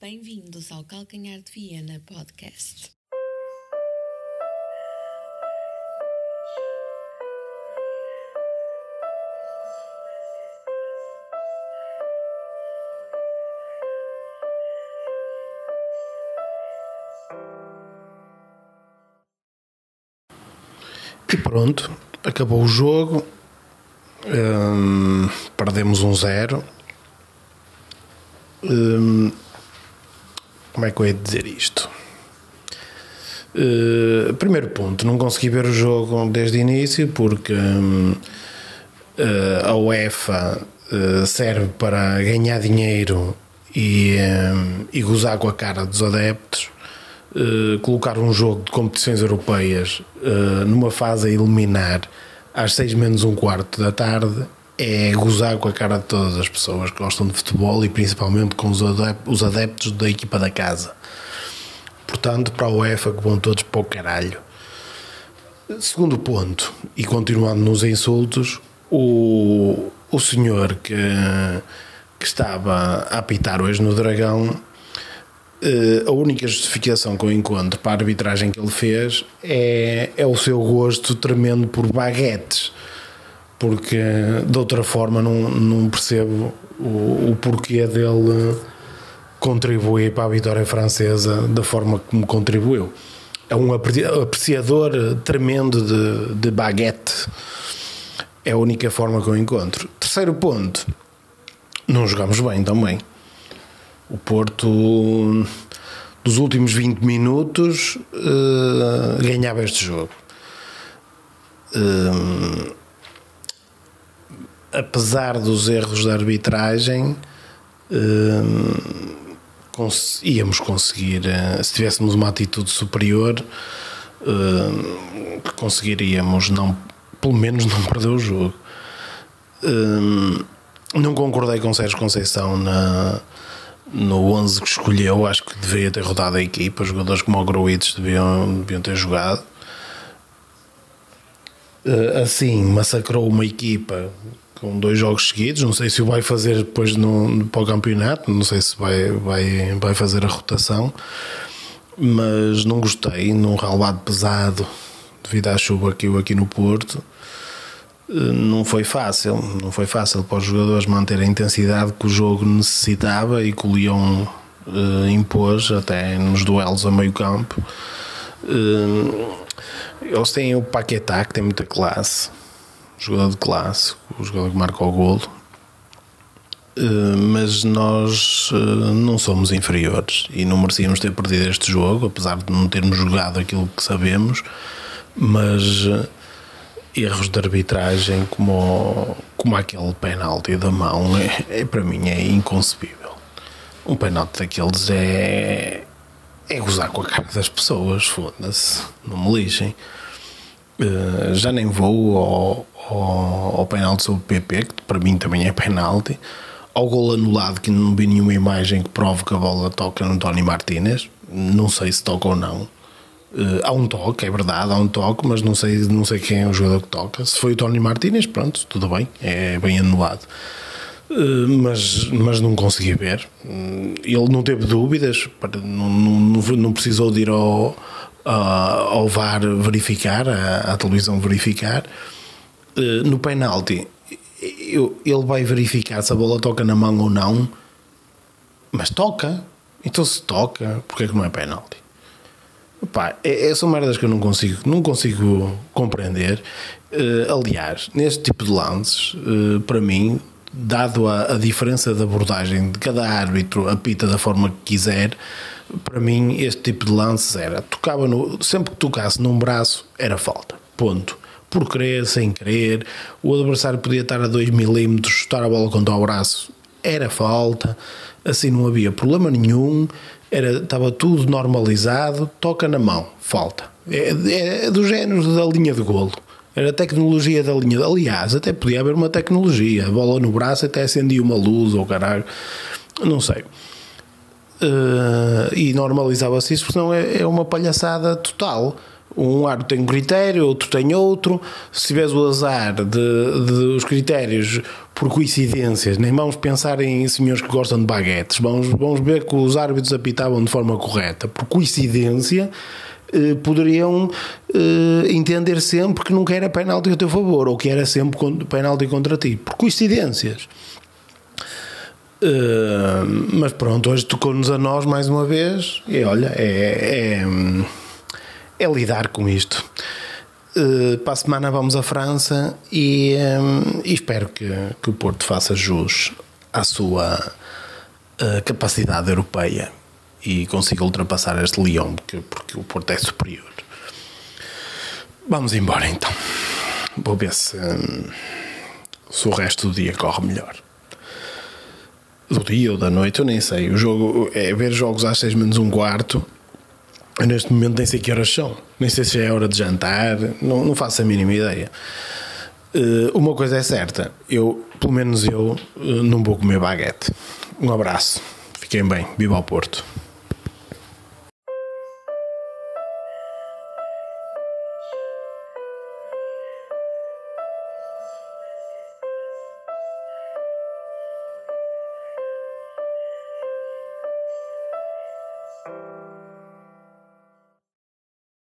Bem-vindos ao Calcanhar de Viena Podcast. E pronto, acabou o jogo, hum, perdemos um zero. Hum, como é que eu ia dizer isto? Uh, primeiro ponto, não consegui ver o jogo desde o início porque hum, uh, a UEFA uh, serve para ganhar dinheiro e, hum, e gozar com a cara dos adeptos. Colocar um jogo de competições europeias numa fase a eliminar às seis menos um quarto da tarde é gozar com a cara de todas as pessoas que gostam de futebol e principalmente com os adeptos, os adeptos da equipa da casa. Portanto, para a UEFA que vão todos para o caralho. Segundo ponto, e continuando nos insultos, o, o senhor que, que estava a apitar hoje no Dragão Uh, a única justificação que eu encontro para a arbitragem que ele fez é, é o seu gosto tremendo por baguetes, porque de outra forma não, não percebo o, o porquê dele contribuir para a vitória francesa da forma como contribuiu. É um apreciador tremendo de, de baguete. É a única forma que eu encontro. Terceiro ponto, não jogamos bem também. O Porto, nos últimos 20 minutos, uh, ganhava este jogo. Uh, apesar dos erros da arbitragem, uh, cons íamos conseguir, se tivéssemos uma atitude superior, conseguiríamos não, pelo menos não perder o jogo. não concordei com Sérgio Conceição na no 11 que escolheu, acho que deveria ter rodado a equipa. Jogadores como o Gruites deviam, deviam ter jogado. Eh, assim, massacrou uma equipa com dois jogos seguidos. Não sei se o vai fazer depois no, para o campeonato, não sei se vai, vai, vai fazer a rotação, mas não gostei. Num relvado pesado, devido à chuva que eu aqui no Porto não foi fácil, não foi fácil para os jogadores manter a intensidade que o jogo necessitava e que o Lyon uh, impôs até nos duelos a meio campo. Uh, eles têm o Paquetá que tem muita classe, jogador de classe, o jogador que marca o golo. Uh, mas nós não somos inferiores e não merecíamos ter perdido este jogo, apesar de não termos jogado aquilo que sabemos. Mas erros de arbitragem como, como aquele penalti da mão é, é, para mim é inconcebível. Um penalti daqueles é é gozar com a cara das pessoas, foda-se, não me lixem. Já nem vou ao, ao, ao penalti sobre o PP, que para mim também é penalti. Ao gol anulado, que não vi nenhuma imagem que prove que a bola toca no Tony Martinez. Não sei se toca ou não. Uh, há um toque, é verdade, há um toque, mas não sei, não sei quem é o jogador que toca. Se foi o Tony Martínez, pronto, tudo bem, é bem anulado. Uh, mas, mas não consegui ver. Uh, ele não teve dúvidas, não, não, não precisou de ir ao, ao VAR verificar, à, à televisão verificar. No penalti, ele vai verificar se a bola toca na mão ou não, mas toca. Então se toca, porque é que não é penalti? Pá, é, é, são merdas que eu não consigo, não consigo compreender. Uh, aliás, neste tipo de lances, uh, para mim, dado a, a, diferença de abordagem de cada árbitro, apita da forma que quiser, para mim, este tipo de lances era tocava no, sempre que tocasse num braço, era falta. Ponto. Por querer, sem querer, o adversário podia estar a 2 milímetros, chutar a bola contra o braço, era falta. Assim não havia problema nenhum era, estava tudo normalizado, toca na mão, falta. É, é, é do género da linha de golo. Era a tecnologia da linha. Aliás, até podia haver uma tecnologia. A bola no braço até acendia uma luz ou caralho. Não sei. Uh, e normalizava-se isso, porque senão é, é uma palhaçada total. Um árbitro tem um critério, outro tem outro. Se tiveres o azar de, de os critérios por coincidências, nem vamos pensar em senhores que gostam de baguetes, vamos, vamos ver que os árbitros apitavam de forma correta. Por coincidência, eh, poderiam eh, entender sempre que nunca era penalti a teu favor ou que era sempre penalti contra ti. Por coincidências. Uh, mas pronto, hoje tocou-nos a nós mais uma vez e olha, é, é, é lidar com isto. Uh, para a semana vamos à França e, um, e espero que, que o Porto faça jus à sua uh, capacidade europeia e consiga ultrapassar este Lyon, porque, porque o Porto é superior. Vamos embora então. Vou ver se, se o resto do dia corre melhor do dia ou da noite, eu nem sei. O jogo é ver jogos às 6 menos um quarto. Neste momento nem sei que horas são, nem sei se é hora de jantar, não, não faço a mínima ideia. Uh, uma coisa é certa, eu, pelo menos eu, uh, não vou comer baguete. Um abraço, fiquem bem, viva ao Porto.